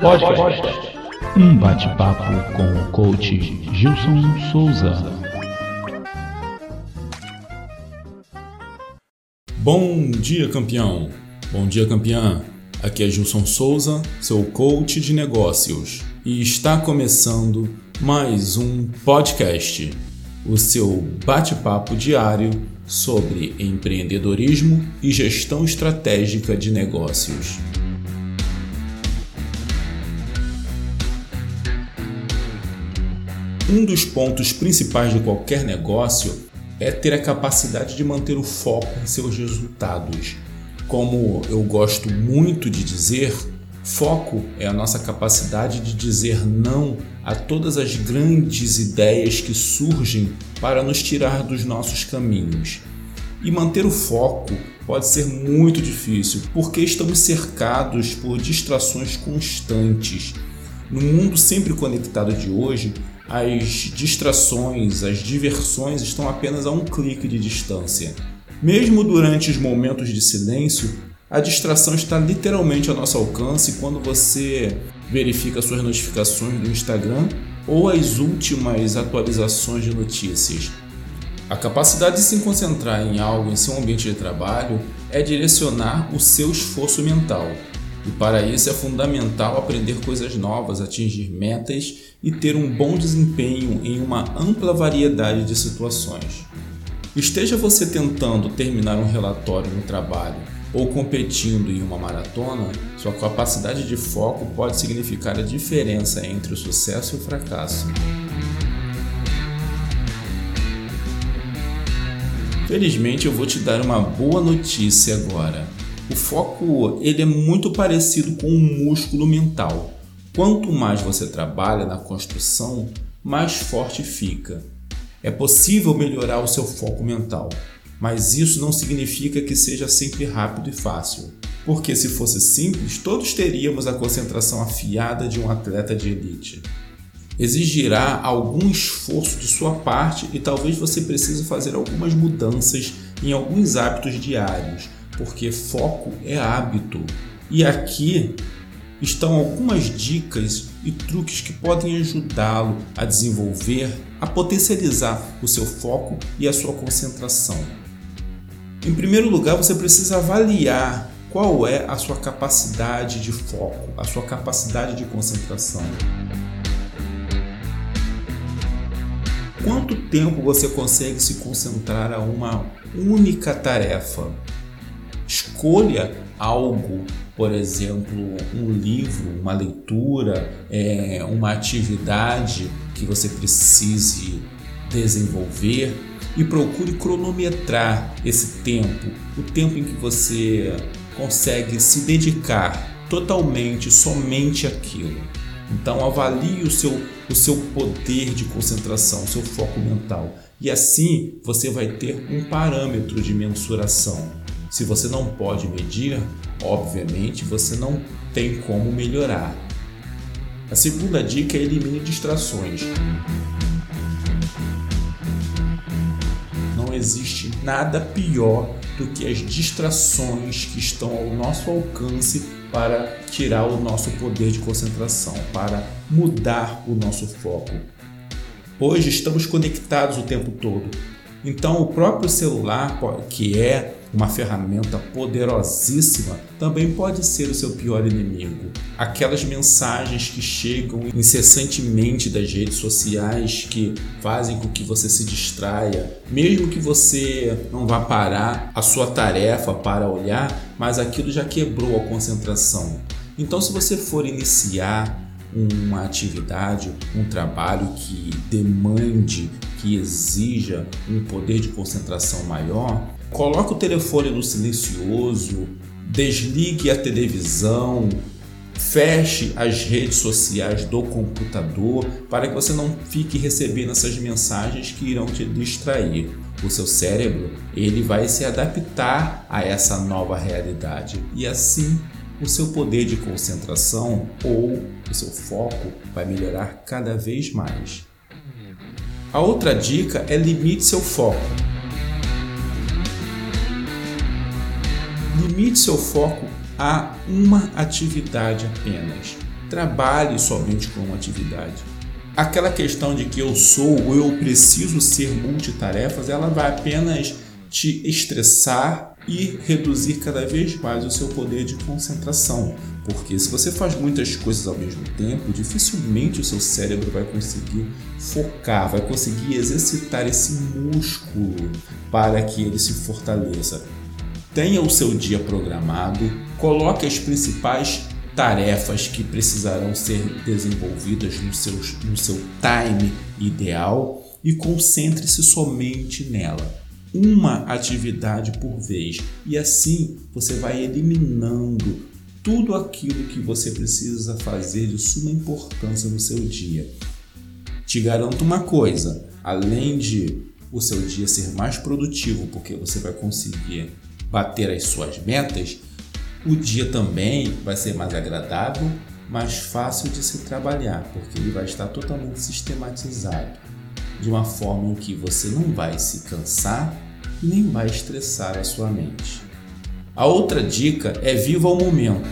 Podcast. Um bate-papo com o coach Gilson Souza. Bom dia, campeão. Bom dia, campeã. Aqui é Gilson Souza, seu coach de negócios, e está começando mais um podcast, o seu bate-papo diário sobre empreendedorismo e gestão estratégica de negócios. Um dos pontos principais de qualquer negócio é ter a capacidade de manter o foco em seus resultados. Como eu gosto muito de dizer, foco é a nossa capacidade de dizer não a todas as grandes ideias que surgem para nos tirar dos nossos caminhos. E manter o foco pode ser muito difícil porque estamos cercados por distrações constantes. No mundo sempre conectado de hoje, as distrações, as diversões estão apenas a um clique de distância. Mesmo durante os momentos de silêncio, a distração está literalmente ao nosso alcance quando você verifica suas notificações do Instagram ou as últimas atualizações de notícias. A capacidade de se concentrar em algo em seu ambiente de trabalho é direcionar o seu esforço mental. E para isso é fundamental aprender coisas novas, atingir metas e ter um bom desempenho em uma ampla variedade de situações. Esteja você tentando terminar um relatório no trabalho ou competindo em uma maratona, sua capacidade de foco pode significar a diferença entre o sucesso e o fracasso. Felizmente eu vou te dar uma boa notícia agora. O foco ele é muito parecido com o um músculo mental. Quanto mais você trabalha na construção, mais forte fica. É possível melhorar o seu foco mental, mas isso não significa que seja sempre rápido e fácil. Porque se fosse simples, todos teríamos a concentração afiada de um atleta de elite. Exigirá algum esforço de sua parte e talvez você precise fazer algumas mudanças em alguns hábitos diários porque foco é hábito. E aqui estão algumas dicas e truques que podem ajudá-lo a desenvolver, a potencializar o seu foco e a sua concentração. Em primeiro lugar, você precisa avaliar qual é a sua capacidade de foco, a sua capacidade de concentração. Quanto tempo você consegue se concentrar a uma única tarefa? escolha algo, por exemplo, um livro, uma leitura, é, uma atividade que você precise desenvolver e procure cronometrar esse tempo, o tempo em que você consegue se dedicar totalmente, somente àquilo. Então avalie o seu, o seu poder de concentração, o seu foco mental. E assim você vai ter um parâmetro de mensuração. Se você não pode medir, obviamente você não tem como melhorar. A segunda dica é elimine distrações. Existe nada pior do que as distrações que estão ao nosso alcance para tirar o nosso poder de concentração, para mudar o nosso foco. Hoje estamos conectados o tempo todo. Então, o próprio celular, que é uma ferramenta poderosíssima, também pode ser o seu pior inimigo. Aquelas mensagens que chegam incessantemente das redes sociais que fazem com que você se distraia, mesmo que você não vá parar a sua tarefa para olhar, mas aquilo já quebrou a concentração. Então, se você for iniciar uma atividade, um trabalho que demande, que exija um poder de concentração maior, Coloque o telefone no silencioso, desligue a televisão, feche as redes sociais do computador para que você não fique recebendo essas mensagens que irão te distrair. O seu cérebro ele vai se adaptar a essa nova realidade e assim o seu poder de concentração ou o seu foco vai melhorar cada vez mais. A outra dica é limite seu foco. Limite seu foco a uma atividade apenas. Trabalhe somente com uma atividade. Aquela questão de que eu sou ou eu preciso ser multitarefas, ela vai apenas te estressar e reduzir cada vez mais o seu poder de concentração. Porque se você faz muitas coisas ao mesmo tempo, dificilmente o seu cérebro vai conseguir focar, vai conseguir exercitar esse músculo para que ele se fortaleça. Tenha o seu dia programado, coloque as principais tarefas que precisarão ser desenvolvidas no seu, no seu time ideal e concentre-se somente nela. Uma atividade por vez, e assim você vai eliminando tudo aquilo que você precisa fazer de suma importância no seu dia. Te garanto uma coisa: além de o seu dia ser mais produtivo, porque você vai conseguir bater as suas metas, o dia também vai ser mais agradável, mais fácil de se trabalhar, porque ele vai estar totalmente sistematizado, de uma forma em que você não vai se cansar nem vai estressar a sua mente. A outra dica é viva o momento.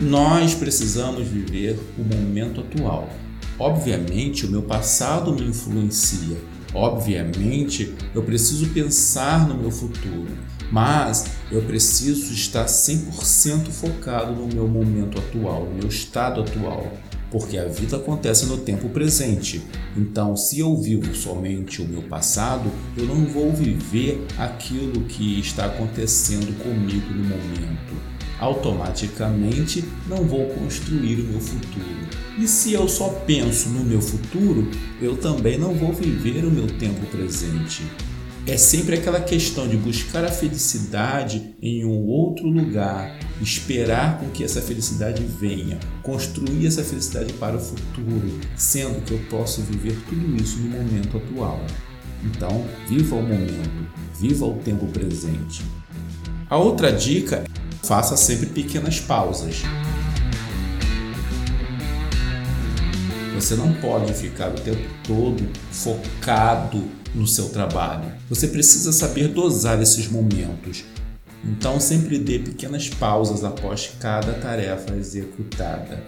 Nós precisamos viver o momento atual. Obviamente, o meu passado me influencia, Obviamente, eu preciso pensar no meu futuro, mas eu preciso estar 100% focado no meu momento atual, no meu estado atual, porque a vida acontece no tempo presente. Então, se eu vivo somente o meu passado, eu não vou viver aquilo que está acontecendo comigo no momento automaticamente não vou construir o meu futuro. E se eu só penso no meu futuro, eu também não vou viver o meu tempo presente. É sempre aquela questão de buscar a felicidade em um outro lugar, esperar com que essa felicidade venha, construir essa felicidade para o futuro, sendo que eu posso viver tudo isso no momento atual. Então, viva o momento, viva o tempo presente. A outra dica faça sempre pequenas pausas. Você não pode ficar o tempo todo focado no seu trabalho. Você precisa saber dosar esses momentos. Então, sempre dê pequenas pausas após cada tarefa executada.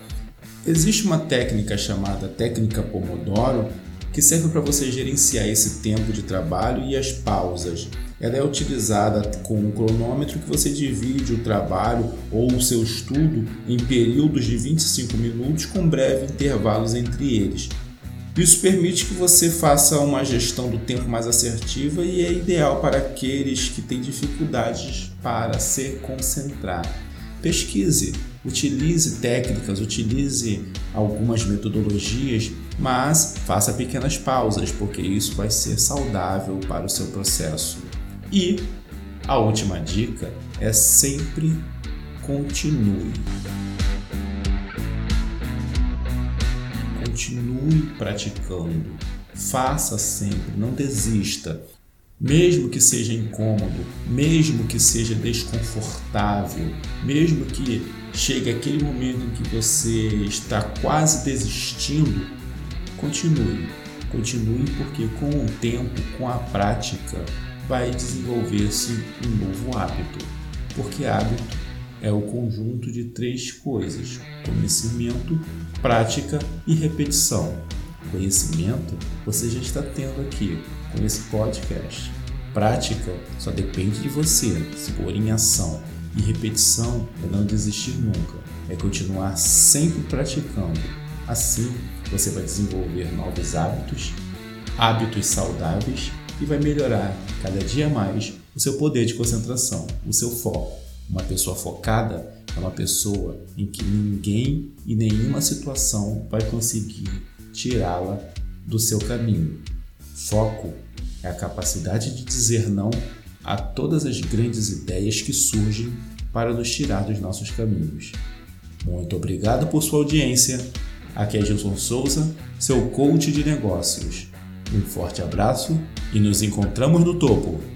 Existe uma técnica chamada técnica Pomodoro que serve para você gerenciar esse tempo de trabalho e as pausas. Ela é utilizada com um cronômetro que você divide o trabalho ou o seu estudo em períodos de 25 minutos com breves intervalos entre eles. Isso permite que você faça uma gestão do tempo mais assertiva e é ideal para aqueles que têm dificuldades para se concentrar. Pesquise, utilize técnicas, utilize algumas metodologias, mas faça pequenas pausas, porque isso vai ser saudável para o seu processo. E a última dica é sempre continue. Continue praticando. Faça sempre, não desista. Mesmo que seja incômodo, mesmo que seja desconfortável, mesmo que chegue aquele momento em que você está quase desistindo, continue. Continue porque com o tempo, com a prática, vai desenvolver-se um novo hábito, porque hábito é o conjunto de três coisas: conhecimento, prática e repetição. Conhecimento você já está tendo aqui com esse podcast. Prática só depende de você se pôr em ação. E repetição é não desistir nunca, é continuar sempre praticando. Assim, você vai desenvolver novos hábitos, hábitos saudáveis e vai melhorar cada dia mais o seu poder de concentração, o seu foco. Uma pessoa focada é uma pessoa em que ninguém e nenhuma situação vai conseguir tirá-la do seu caminho. Foco é a capacidade de dizer não a todas as grandes ideias que surgem para nos tirar dos nossos caminhos. Muito obrigado por sua audiência. Aqui é Gilson Souza, seu coach de negócios. Um forte abraço e nos encontramos no topo!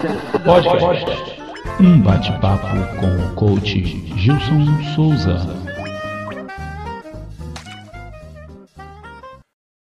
Podcast. Um bate-papo com o coach Gilson Souza.